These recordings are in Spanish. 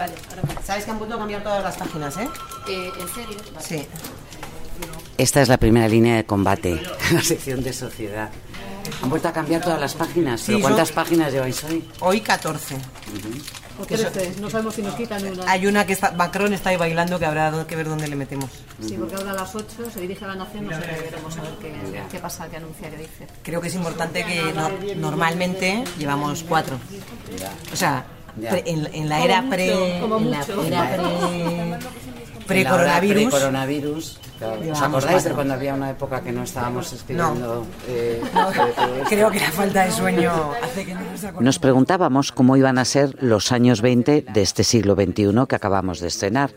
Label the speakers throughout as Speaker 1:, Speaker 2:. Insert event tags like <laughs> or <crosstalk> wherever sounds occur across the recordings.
Speaker 1: Vale, ahora
Speaker 2: ¿Sabes que han vuelto a cambiar todas las páginas, eh?
Speaker 1: eh, ¿En serio? Vale.
Speaker 2: Sí.
Speaker 3: Esta es la primera línea de combate, <laughs> la sección de sociedad. Han vuelto a cambiar todas las páginas. ¿Pero
Speaker 2: Sí,
Speaker 3: cuántas
Speaker 2: son-
Speaker 3: páginas lleváis hoy?
Speaker 2: Hoy 14.
Speaker 1: O 13, no sabemos si nos quitan una.
Speaker 2: Hay una que está, Macron está ahí bailando que habrá que ver dónde le metemos.
Speaker 1: Sí, porque ahora a las 8 se dirige a la nación, no sé, veremos a ver qué, qué pasa, qué anuncia, qué dice.
Speaker 2: Creo que es importante que no- normalmente llevamos cuatro. O sea, en, en la era pre, pre-coronavirus.
Speaker 3: Pre-coronavirus. claro. ¿Os acordáis de cuando había una época que no estábamos escribiendo? eh,
Speaker 2: No, creo que la falta de sueño hace que no nos acordemos.
Speaker 3: Nos preguntábamos cómo iban a ser los años 20 de este siglo XXI que acabamos de estrenar.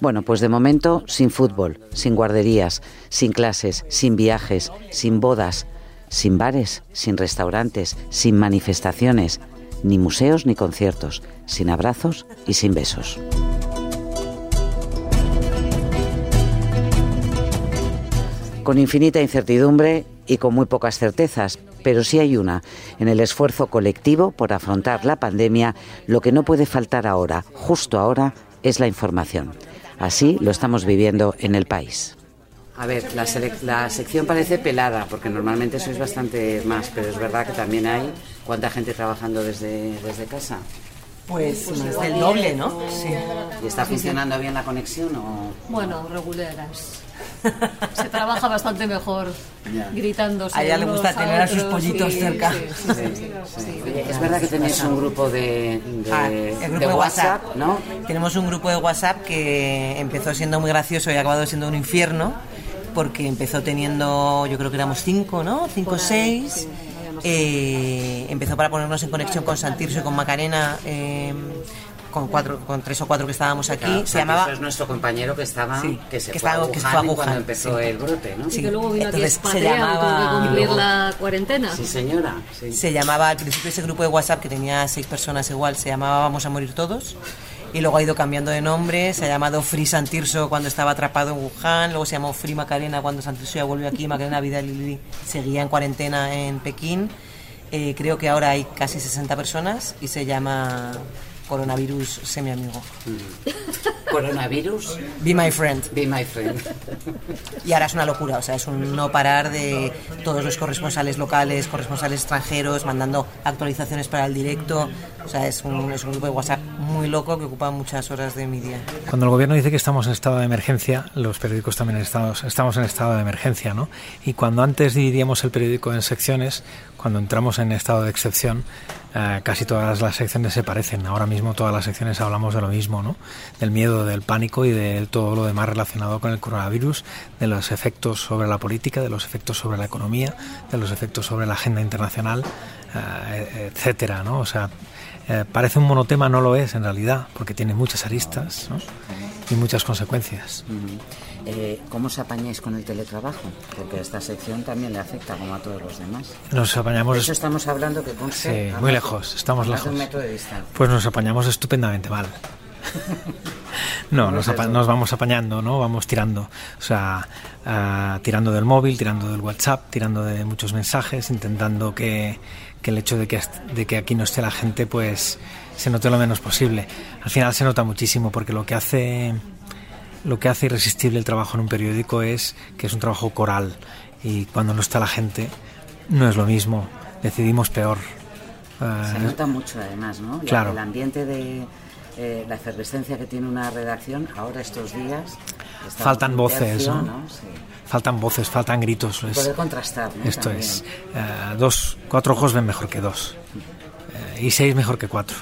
Speaker 3: Bueno, pues de momento sin fútbol, sin guarderías, sin clases, sin viajes, sin bodas, sin bares, sin restaurantes, sin manifestaciones, ni museos ni conciertos, sin abrazos y sin besos. con infinita incertidumbre y con muy pocas certezas, pero sí hay una. En el esfuerzo colectivo por afrontar la pandemia, lo que no puede faltar ahora, justo ahora, es la información. Así lo estamos viviendo en el país. A ver, la, sección parece pelada, porque normalmente sois bastante más, pero es verdad que también hay cuánta gente trabajando desde, desde casa.
Speaker 2: Pues más del doble, ¿no? Sí.
Speaker 3: ¿Y está funcionando bien la conexión o...?
Speaker 1: Bueno, reguleras. <laughs> Se trabaja bastante mejor
Speaker 3: Ya.
Speaker 1: gritándose.
Speaker 2: A ella le gusta tener a sus
Speaker 1: otros,
Speaker 2: pollitos
Speaker 1: sí,
Speaker 2: cerca.
Speaker 1: sí, sí, sí, sí, sí.
Speaker 3: Oye, es verdad que tenéis un grupo de, de-
Speaker 2: Ah, el grupo
Speaker 3: de
Speaker 2: de
Speaker 3: WhatsApp,
Speaker 2: WhatsApp,
Speaker 3: ¿no?
Speaker 2: Tenemos un grupo de WhatsApp que empezó siendo muy gracioso y ha acabado siendo un infierno, porque empezó teniendo, yo creo que éramos cinco, ¿no? Cinco o seis. Eh, empezó para ponernos en conexión con Santirso y con Macarena, eh, con cuatro, con tres o cuatro que estábamos aquí.
Speaker 3: Claro,
Speaker 2: se
Speaker 3: Santiago
Speaker 2: llamaba
Speaker 3: es nuestro compañero que estaba,
Speaker 2: Sí,
Speaker 3: que se
Speaker 2: que
Speaker 3: fue,
Speaker 2: estaba-
Speaker 3: a
Speaker 2: que se fue a
Speaker 3: cuando empezó
Speaker 2: sí.
Speaker 3: el brote, ¿no?
Speaker 1: Y que luego vino
Speaker 2: Entonces,
Speaker 1: aquí
Speaker 2: se
Speaker 1: expatriado, tuvo
Speaker 2: llamaba-
Speaker 1: que cumplir la cuarentena.
Speaker 3: Sí, señora. Sí.
Speaker 2: Se llamaba, al principio ese grupo de WhatsApp que tenía seis personas igual, se llamaba Vamos a morir todos. Y luego ha ido cambiando de nombre, se ha llamado Free Santirso cuando estaba atrapado en Wuhan, luego se llamó Free Macarena cuando Santirso ya volvió aquí, Macarena Vidal Lili seguía en cuarentena en Pekín. Eh, creo que ahora hay casi 60 personas y se llama Coronavirus Semi-Amigo. <laughs>
Speaker 3: Coronavirus,
Speaker 2: Be my friend.
Speaker 3: be my friend.
Speaker 2: Y ahora es una locura, o sea, es un no parar de todos los corresponsales locales, corresponsales extranjeros, mandando actualizaciones para el directo. O sea, es un, es un grupo de WhatsApp muy loco que ocupa muchas horas de mi día.
Speaker 4: Cuando el gobierno dice que estamos en estado de emergencia, los periódicos también estamos, estamos en estado de emergencia, ¿no? Y cuando antes dividíamos el periódico en secciones, cuando entramos en estado de excepción, eh, casi todas las secciones se parecen. Ahora mismo todas las secciones hablamos de lo mismo, ¿no? Del miedo, del pánico y de todo lo demás relacionado con el coronavirus, de los efectos sobre la política, de los efectos sobre la economía, de los efectos sobre la agenda internacional, etcétera, ¿no? O sea, eh, parece un monotema, no lo es en realidad, porque tiene muchas aristas ¿no? y muchas consecuencias.
Speaker 3: Eh, ¿Cómo os apañáis con el teletrabajo? Porque esta sección también le afecta como a todos los demás.
Speaker 4: Nos
Speaker 3: De
Speaker 4: apañamos,
Speaker 3: eso estamos hablando que conste
Speaker 4: Sí, muy lejos, estamos
Speaker 3: de un
Speaker 4: lejos.
Speaker 3: metro de distancia.
Speaker 4: pues nos apañamos estupendamente mal. <laughs> No, nos, nos vamos apañando, ¿no? Vamos tirando. O sea, ah, tirando del móvil, tirando del WhatsApp, tirando de muchos mensajes, intentando que, que el hecho de que, de que aquí no esté la gente, pues se note lo menos posible. Al final se nota muchísimo porque lo que hace lo que hace irresistible el trabajo en un periódico es que es un trabajo coral y cuando no está la gente no es lo mismo, decidimos peor. Ah,
Speaker 3: Se nota mucho además, ¿no? La-
Speaker 4: Claro.
Speaker 3: El ambiente de eh, la efervescencia que tiene una redacción ahora estos días.
Speaker 4: Faltan voces, ¿no?
Speaker 3: Sí.
Speaker 4: faltan voces, faltan gritos. es-
Speaker 3: Poder contrastar, ¿no?
Speaker 4: esto
Speaker 3: También.
Speaker 4: es, eh, dos, cuatro ojos ven mejor que dos eh, y seis mejor que cuatro.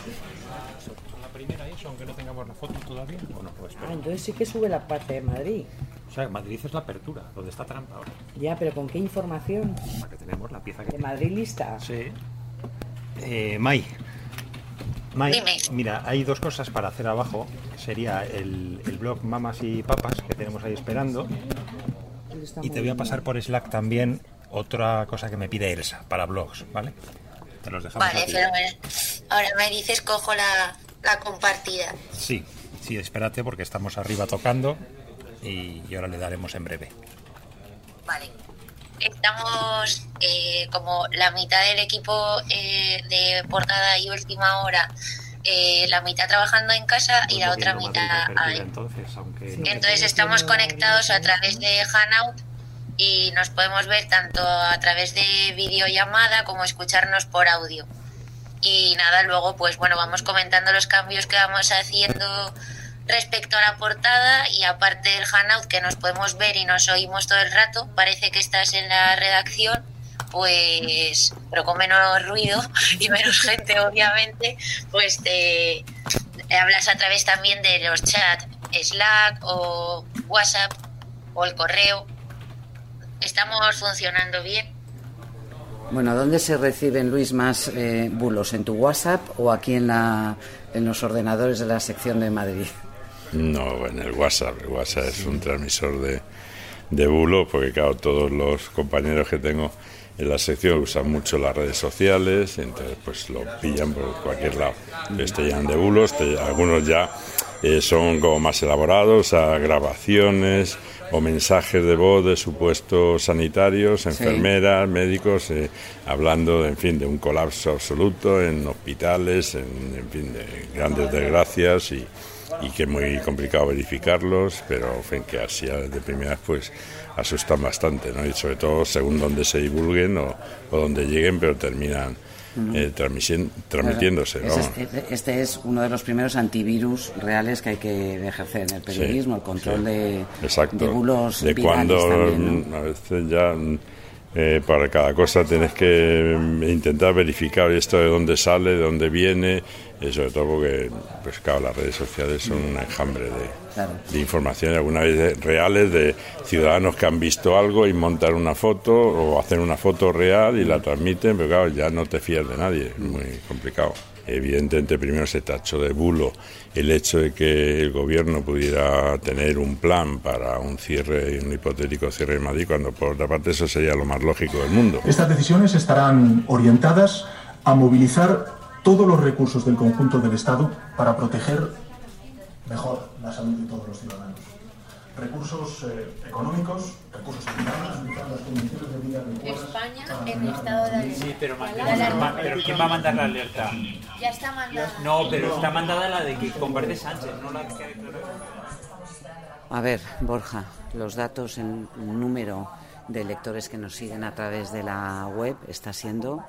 Speaker 5: la primera eso, aunque no tengamos la foto todavía. Bueno, pues espera.
Speaker 6: entonces sí que sube la parte de Madrid.
Speaker 5: O sea, Madrid es la apertura, donde está Trump ahora.
Speaker 6: Ya, pero ¿con qué información?
Speaker 5: Para que tenemos la pieza que
Speaker 6: ¿De Madrid lista?
Speaker 5: Sí. Eh, Mai, mira, hay dos cosas para hacer abajo. Sería el, el blog Mamas y Papas que tenemos ahí esperando. Y te voy a pasar por Slack también otra cosa que me pide Elsa para blogs, ¿vale? Te los dejamos
Speaker 7: Vale, fenomenal. Ahora me dices, cojo la, la compartida.
Speaker 5: Sí, sí, espérate porque estamos arriba tocando y, y ahora le daremos en breve.
Speaker 7: Vale. Estamos eh, como la mitad del equipo eh, de portada y última hora eh, la mitad trabajando en casa y la otra mitad ahí.
Speaker 5: Entonces, aunque
Speaker 7: Entonces estamos conectados a través de Hanout y nos podemos ver tanto a través de videollamada como escucharnos por audio. Y nada, luego pues bueno, vamos comentando los cambios que vamos haciendo respecto a la portada y aparte del Hanout que nos podemos ver y nos oímos todo el rato, parece que estás en la redacción, pues, pero con menos ruido <laughs> y menos gente obviamente, pues te hablas a través también de los chats Slack o WhatsApp o el correo. Estamos funcionando bien.
Speaker 3: Bueno, ¿dónde se reciben, Luis, más eh, bulos? ¿En tu WhatsApp o aquí en, la, en los ordenadores de la sección de Madrid?
Speaker 8: No, en el WhatsApp. El WhatsApp es un transmisor de, de bulo, porque claro, todos los compañeros que tengo en la sección usan mucho las redes sociales, entonces pues lo pillan por cualquier lado. Entonces te llenan de bulos, te- algunos ya eh, son como más elaborados, a grabaciones o mensajes de voz de supuestos sanitarios, enfermeras, médicos, eh, hablando, en fin, de un colapso absoluto en hospitales, en, en fin, de grandes desgracias y, y que es muy complicado verificarlos, pero en que así de primeras pues asustan bastante, ¿no? Y sobre todo según donde se divulguen o, o donde lleguen, pero terminan eh, transmitiéndose,
Speaker 3: es- Este, este es uno de los primeros antivirus reales que hay que ejercer en el periodismo, el control
Speaker 8: sí.
Speaker 3: de,
Speaker 8: Exacto.
Speaker 3: de bulos
Speaker 8: de cuando
Speaker 3: también, ¿no?
Speaker 8: a veces ya eh, para cada cosa tienes que mm, intentar verificar esto de dónde sale, de dónde viene, eh, sobre todo porque pues claro, las redes sociales son un enjambre de,
Speaker 3: Claro.
Speaker 8: de información algunas veces reales de ciudadanos que han visto algo y montan una foto o hacen una foto real y la transmiten, pero claro, ya no te fías de nadie, es muy complicado. Evidentemente, primero se tachó de bulo el hecho de que el gobierno pudiera tener un plan para un cierre, un hipotético cierre de Madrid, cuando por otra parte eso sería lo más lógico del mundo.
Speaker 9: Estas decisiones estarán orientadas a movilizar todos los recursos del conjunto del Estado para proteger mejor la salud de todos los ciudadanos. Recursos eh, económicos, recursos humanos, las condiciones de vida adecuadas.
Speaker 7: España en estado de alerta.
Speaker 10: Sí, pero, pero ¿quién va a mandar la alerta?
Speaker 7: Ya está mandada.
Speaker 10: No, pero está mandada la de que comparte Sánchez, no la que ha declarado.
Speaker 3: A ver, Borja, los datos en número de lectores que nos siguen a través de la web está siendo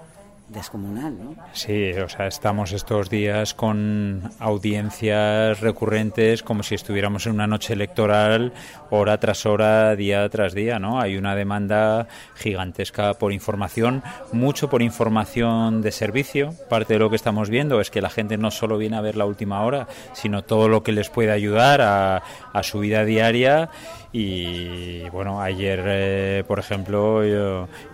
Speaker 3: descomunal, ¿no?
Speaker 11: Sí, o sea, estamos estos días con audiencias recurrentes como si estuviéramos en una noche electoral hora tras hora, día tras día, ¿no? Hay una demanda gigantesca por información, mucho por información de servicio. Parte de lo que estamos viendo es que la gente no solo viene a ver la última hora, sino todo lo que les puede ayudar a, a su vida diaria. Y bueno, ayer, eh, por ejemplo,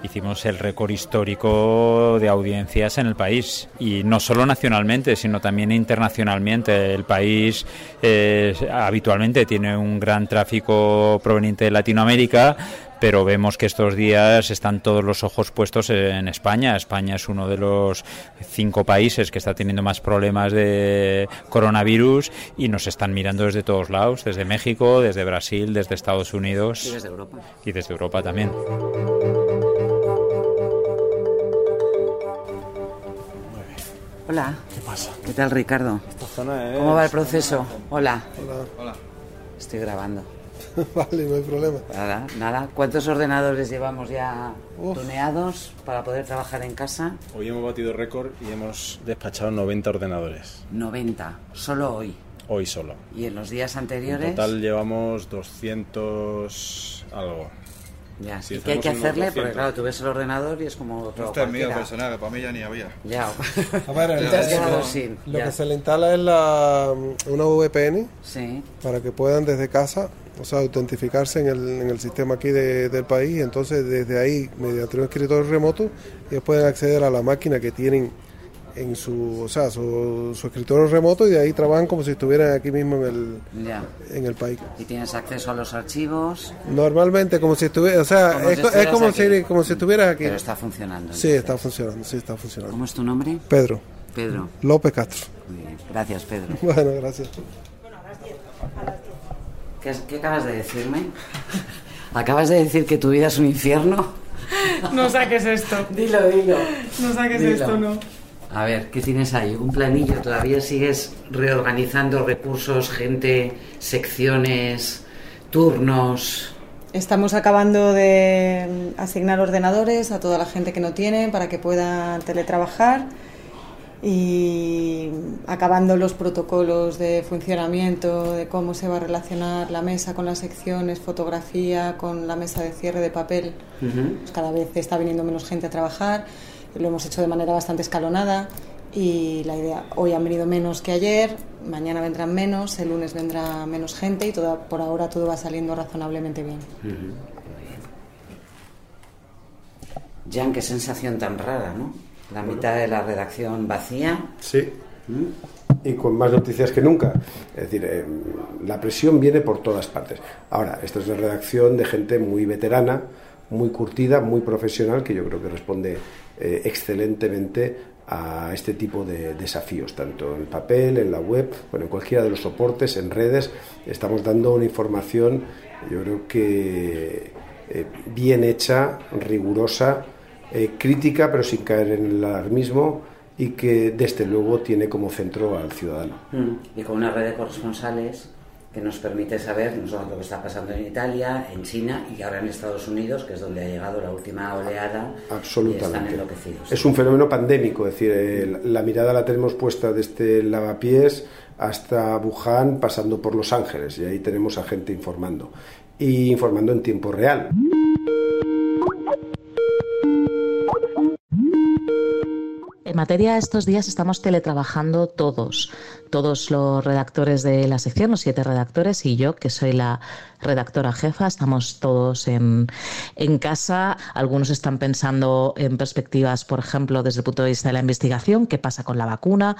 Speaker 11: hicimos el récord histórico de audiencias en el país. Y no solo nacionalmente, sino también internacionalmente. El país eh, habitualmente tiene un gran tráfico proveniente de Latinoamérica. Pero vemos que estos días están todos los ojos puestos en España. España es uno de los cinco países que está teniendo más problemas de coronavirus y nos están mirando desde todos lados, desde México, desde Brasil, desde Estados Unidos
Speaker 3: Y desde Europa.
Speaker 11: y desde Europa también.
Speaker 3: Hola.
Speaker 12: ¿Qué pasa?
Speaker 3: ¿Qué tal, Ricardo?
Speaker 12: Esta zona es...
Speaker 3: ¿Cómo va el proceso? Hola.
Speaker 12: Hola. Hola.
Speaker 3: Estoy grabando. <laughs>
Speaker 12: vale, no hay problema.
Speaker 3: Nada, nada. ¿Cuántos ordenadores llevamos ya
Speaker 12: Uf.
Speaker 3: tuneados para poder trabajar en casa?
Speaker 12: Hoy hemos batido récord y hemos despachado 90 ordenadores.
Speaker 3: 90, solo hoy.
Speaker 12: Hoy solo.
Speaker 3: ¿Y en los días
Speaker 12: En
Speaker 3: anteriores?
Speaker 12: total llevamos 200 algo.
Speaker 3: Ya,
Speaker 12: Si
Speaker 3: ¿Y qué hay que hacerle? Porque
Speaker 12: 200.
Speaker 3: claro, tú ves el ordenador y es como otro
Speaker 13: Este es mío personal, que para mí ya ni había.
Speaker 3: Ya.
Speaker 12: A <laughs> ver, el- lo-
Speaker 3: sin,
Speaker 12: Lo
Speaker 3: ya.
Speaker 12: que se le instala es la, una VPN
Speaker 3: Sí.
Speaker 12: para que puedan desde casa, o sea, autentificarse en el, en el sistema aquí de- del país. y Entonces, desde ahí, mediante un escritorio remoto, ellos pueden acceder a la máquina que tienen en su, o sea, su, su escritorio remoto y de ahí trabajan como si estuvieran aquí mismo en el,
Speaker 3: Ya.
Speaker 12: en el país.
Speaker 3: Y tienes acceso a los archivos.
Speaker 12: Normalmente como si estuviera, o sea,
Speaker 3: Como
Speaker 12: es,
Speaker 3: si
Speaker 12: es como,
Speaker 3: aquí.
Speaker 12: si, como si estuvieras aquí.
Speaker 3: Pero está funcionando.
Speaker 12: Sí, está funcionando, sí, está funcionando.
Speaker 3: ¿Cómo es tu nombre?
Speaker 12: Pedro.
Speaker 3: Pedro.
Speaker 12: López Castro.
Speaker 3: Muy bien. Gracias, Pedro. <laughs>
Speaker 12: Bueno, gracias.
Speaker 3: ¿Qué, has- qué acabas de decirme? ¿Acabas de decir que tu vida es un infierno?
Speaker 14: No saques esto.
Speaker 3: Dilo, dilo.
Speaker 14: No saques
Speaker 3: Dilo.
Speaker 14: esto, no.
Speaker 3: A ver, ¿qué tienes ahí? ¿Un planillo? ¿Todavía sigues reorganizando recursos, gente, secciones, turnos?
Speaker 13: Estamos acabando de asignar ordenadores a toda la gente que no tiene para que pueda teletrabajar y acabando los protocolos de funcionamiento, de cómo se va a relacionar la mesa con las secciones, fotografía, con la mesa de cierre de papel. Pues cada vez está viniendo menos gente a trabajar, lo hemos hecho de manera bastante escalonada y la idea, hoy han venido menos que ayer, mañana vendrán menos, el lunes vendrá menos gente y todo, por ahora todo va saliendo razonablemente bien.
Speaker 3: Jan, qué sensación tan rara, ¿no? La mitad de la redacción vacía.
Speaker 14: Sí. Y con más noticias que nunca. Es decir, eh, la presión viene por todas partes. Ahora, esta es una redacción de gente muy veterana, muy curtida, muy profesional, que yo creo que responde eh, excelentemente a este tipo de desafíos, tanto en papel, en la web, bueno, en cualquiera de los soportes, en redes. Estamos dando una información, yo creo que eh, bien hecha, rigurosa, eh, crítica, pero sin caer en el alarmismo y que desde luego tiene como centro al ciudadano.
Speaker 3: Mm. Y con una red de corresponsales que nos permite saber no solo lo que está pasando en Italia, en China y ahora en Estados Unidos, que es donde ha llegado la última oleada.
Speaker 14: Absolutamente.
Speaker 3: Y están enloquecidos.
Speaker 14: Es un fenómeno pandémico, es decir, eh, la mirada la tenemos puesta desde Lavapiés hasta Wuhan, pasando por Los Ángeles, y ahí tenemos a gente informando. Y informando en tiempo real.
Speaker 15: En materia estos días estamos teletrabajando todos, todos los redactores de la sección, los siete redactores y yo, que soy la redactora jefa, estamos todos en, en casa. Algunos están pensando en perspectivas, por ejemplo, desde el punto de vista de la investigación, qué pasa con la vacuna.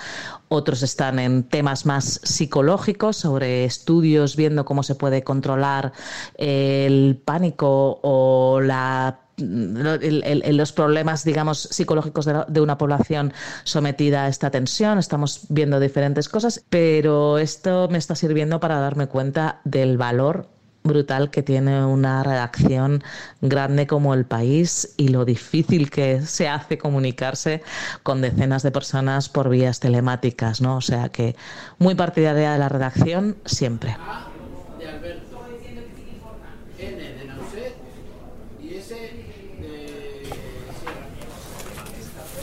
Speaker 15: Otros están en temas más psicológicos, sobre estudios, viendo cómo se puede controlar el pánico o la los problemas, digamos, psicológicos de, de, una población sometida a esta tensión. Estamos viendo diferentes cosas, pero esto me está sirviendo para darme cuenta del valor brutal que tiene una redacción grande como el país y lo difícil que se hace comunicarse con decenas de personas por vías telemáticas, ¿no? O sea que muy partidaria de la redacción siempre.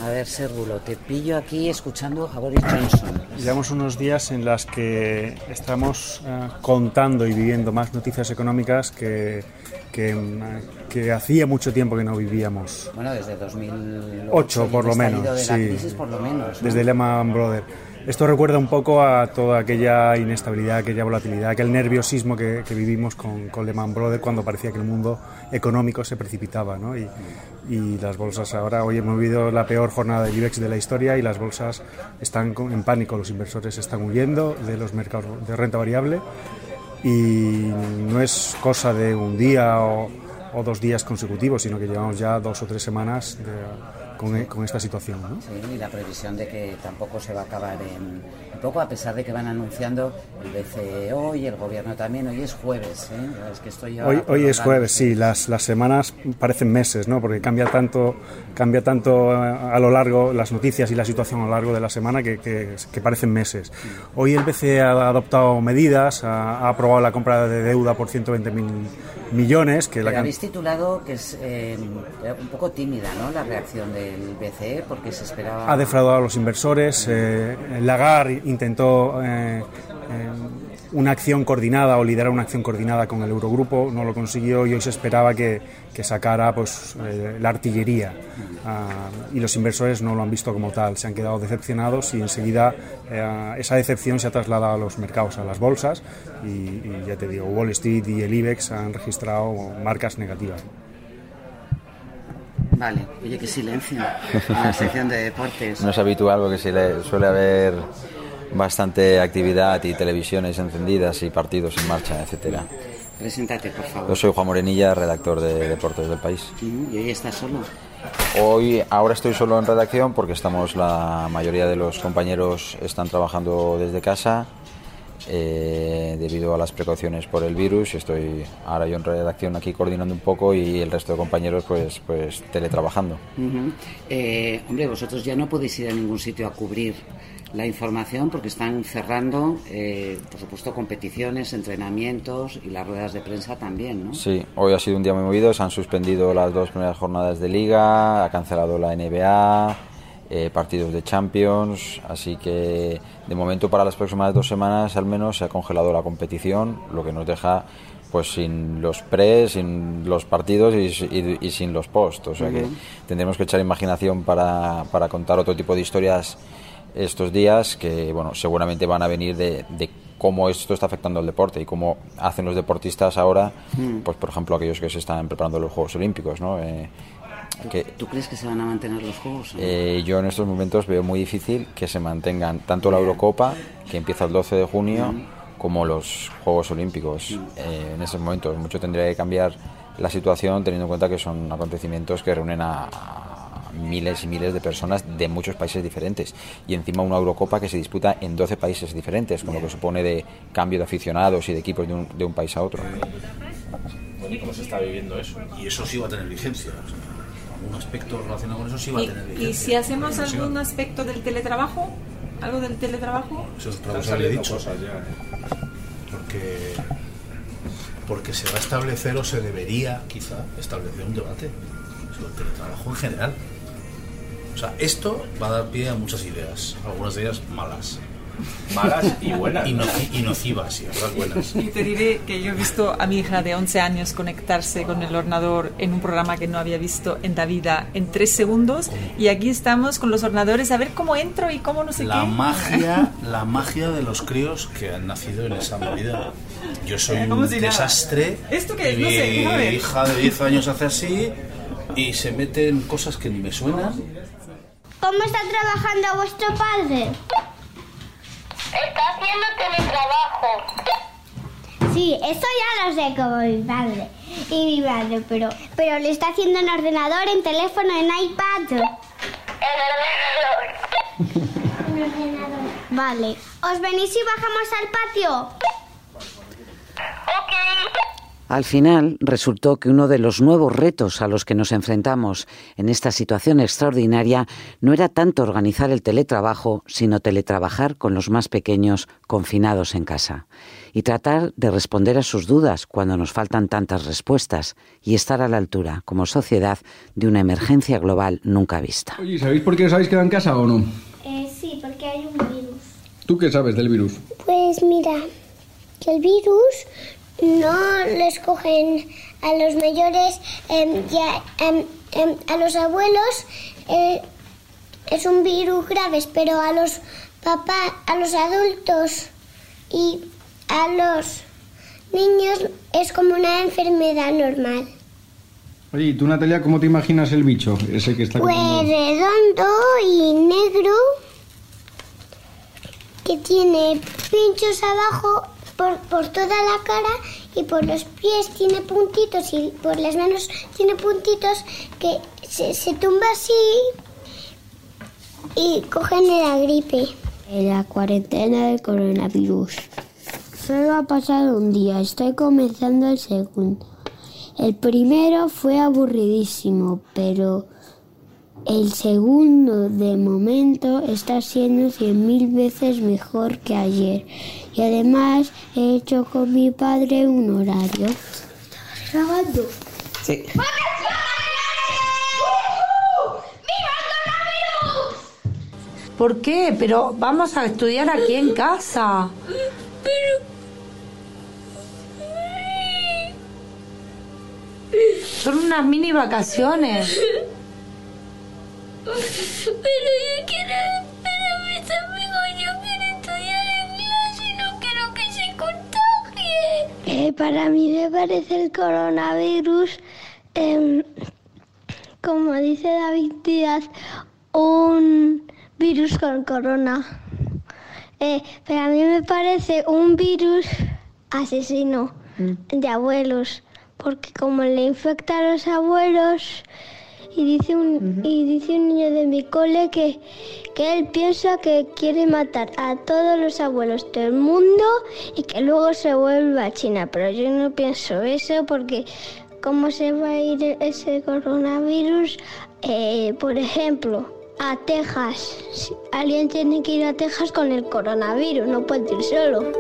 Speaker 3: A ver, Sérvulo, te pillo aquí escuchando a Boris Johnson.
Speaker 5: Llevamos unos días en las que estamos uh, contando y viviendo más noticias económicas que, que, uh, que, hacía mucho tiempo que no vivíamos.
Speaker 3: Bueno, desde 2008
Speaker 5: por lo menos, sí.
Speaker 3: crisis, por lo menos. ¿no?
Speaker 5: Desde Lehman Brothers. Esto recuerda un poco a toda aquella inestabilidad, aquella volatilidad, aquel nerviosismo que, vivimos con, con, Lehman Brothers cuando parecía que el mundo económico se precipitaba. ¿no? Y, las bolsas ahora, hoy hemos vivido la peor jornada del IBEX de la historia y las bolsas están en pánico, los inversores están huyendo de los mercados de renta variable y no es cosa de un día o, o dos días consecutivos, sino que llevamos ya dos o tres semanas de, con, con, esta situación. ¿no?
Speaker 3: Sí, y la previsión de que tampoco se va a acabar en, en, poco, a pesar de que van anunciando el BCE hoy, el gobierno también. Hoy es jueves, ¿eh? Es que estoy
Speaker 5: hoy, hoy es jueves, sí. Las, las semanas parecen meses, ¿no? Porque cambia tanto, cambia tanto a lo largo las noticias y la situación a lo largo de la semana que, que, que parecen meses. Hoy el BCE ha adoptado medidas, ha, ha aprobado la compra de deuda por 120 mil millones. Que
Speaker 3: Pero
Speaker 5: la...
Speaker 3: habéis titulado que es eh, un poco tímida, ¿no? La reacción del BCE porque se esperaba.
Speaker 5: Ha defraudado a los inversores. Eh, Lagarde intentó eh, una acción coordinada o liderar una acción coordinada con el Eurogrupo, no lo consiguió y hoy se esperaba que, que sacara pues, la artillería. Uh, y los inversores no lo han visto como tal, se han quedado decepcionados y enseguida esa decepción se ha trasladado a los mercados, a las bolsas y, y ya te digo, Wall Street y el IBEX han registrado marcas negativas.
Speaker 3: Vale, oye, qué silencio en la sección de deportes. <laughs>
Speaker 16: No es habitual porque suele haber bastante actividad y televisiones encendidas y partidos en marcha, etcétera.
Speaker 3: Preséntate, por favor.
Speaker 16: Yo soy Juan Morenilla, redactor de Deportes del País.
Speaker 3: ¿Y hoy estás solo?
Speaker 16: Hoy, ahora estoy solo en redacción porque estamos, la mayoría de los compañeros están trabajando desde casa eh, debido a las precauciones por el virus. Estoy ahora yo en redacción aquí coordinando un poco y el resto de compañeros pues, pues teletrabajando.
Speaker 3: Ujú. Eh, hombre, vosotros ya no podéis ir a ningún sitio a cubrir la información porque están cerrando, eh, por supuesto, competiciones, entrenamientos y las ruedas de prensa también, ¿no?
Speaker 16: Sí, hoy ha sido un día muy movido. Se han suspendido las dos primeras jornadas de liga, ha cancelado la NBA, eh, partidos de Champions. Así que de momento para las próximas dos semanas al menos se ha congelado la competición, lo que nos deja pues sin los pre, sin los partidos y, y- y sin los post. O sea que tendremos que echar imaginación para, para contar otro tipo de historias estos días que bueno seguramente van a venir de, de cómo esto está afectando al deporte y cómo hacen los deportistas ahora
Speaker 3: Mm.
Speaker 16: pues por ejemplo aquellos que se están preparando los Juegos Olímpicos ¿no? Eh, que
Speaker 3: ¿Tú crees que se van a mantener los juegos? no?
Speaker 16: eh, yo en estos momentos veo muy difícil que se mantengan tanto la Eurocopa que empieza el 12 de junio como los Juegos Olímpicos Eh, en esos momentos mucho tendría que cambiar la situación teniendo en cuenta que son acontecimientos que reúnen a miles y miles de personas de muchos países diferentes y encima una Eurocopa que se disputa en 12 países diferentes con lo que supone de cambio de aficionados y de equipos de un, de un país a otro
Speaker 17: ¿Cómo se está viviendo eso? Y eso sí va a tener vigencia. o sea, algún aspecto relacionado con eso sí va a tener
Speaker 18: ¿Y,
Speaker 17: vigencia.
Speaker 18: y si hacemos algún aspecto del teletrabajo? ¿Algo del teletrabajo?
Speaker 17: Eso es otra cosa que he dicho.
Speaker 10: cosas ya, ¿eh?
Speaker 17: Porque, porque se va a establecer o se debería quizá establecer un debate sobre el teletrabajo en general. O sea, esto va a dar pie a muchas ideas, algunas de ellas malas.
Speaker 10: Malas y buenas,
Speaker 17: Y,
Speaker 10: ¿no?
Speaker 17: noci- y nocivas, y otras buenas.
Speaker 18: Y te diré que yo he visto a mi hija de 11 años conectarse con el ordenador en un programa que no había visto en la vida en tres segundos y aquí estamos con los ordenadores a ver cómo entro y cómo no sé
Speaker 17: la
Speaker 18: qué.
Speaker 17: magia <laughs> la magia de los críos que han nacido en esa movida yo soy un
Speaker 18: si nada.
Speaker 17: desastre
Speaker 18: ¿Esto qué es?
Speaker 17: y
Speaker 18: No sé,
Speaker 17: mi hija de 10 años hace así y se mete en cosas que ni me suenan
Speaker 19: ¿Cómo está trabajando vuestro padre? Está haciendo teletrabajo. Sí, eso ya lo sé como mi padre y mi madre, pero, pero lo está haciendo en ordenador, en teléfono, en iPad. En ordenador. Vale. ¿Os venís y bajamos al patio?
Speaker 3: Al final resultó que uno de los nuevos retos a los que nos enfrentamos en esta situación extraordinaria no era tanto organizar el teletrabajo, sino teletrabajar con los más pequeños confinados en casa y tratar de responder a sus dudas cuando nos faltan tantas respuestas y estar a la altura como sociedad de una emergencia global nunca vista.
Speaker 20: Oye, ¿sabéis por qué os habéis quedado en casa o no?
Speaker 19: Eh, sí, porque hay un virus.
Speaker 20: ¿Tú qué sabes del virus?
Speaker 19: Pues mira, que el virus no lo escogen a los mayores em, y a, em, em, a los abuelos. eh, es un virus grave, pero a los papás, a los adultos y a los niños es como una enfermedad normal.
Speaker 20: Oye, ¿y tú, Natalia, cómo te imaginas el bicho? Ese que está...
Speaker 19: Pues redondo y negro que tiene pinchos abajo por, por toda la cara y por los pies tiene puntitos y por las manos tiene puntitos que se, se tumba así y cogen la gripe. La cuarentena del coronavirus. Solo ha pasado un día, estoy comenzando el segundo. El primero fue aburridísimo, pero el segundo de momento está siendo cien mil veces mejor que ayer. Y además he hecho con mi padre un horario. ¿Estás grabando?
Speaker 3: Sí.
Speaker 21: ¿Por qué? Pero vamos a estudiar aquí en casa. Son unas mini vacaciones.
Speaker 19: Pero yo quiero, pero mis amigos yo quiero estudiar inglés y no quiero que se contagie. para mí me parece el coronavirus, em, como dice David Díaz, un virus con corona. Eh, pero a mí me parece un virus asesino de abuelos, porque como le infecta a los abuelos
Speaker 22: y dice un, y dice un niño de mi cole que, que él piensa que quiere matar a todos los abuelos del mundo y que luego se vuelva a China. Pero yo no pienso eso porque cómo se va a ir ese coronavirus, Eh, por ejemplo, a Texas. Si Alguien tiene que ir a Texas con el coronavirus, no puede ir solo.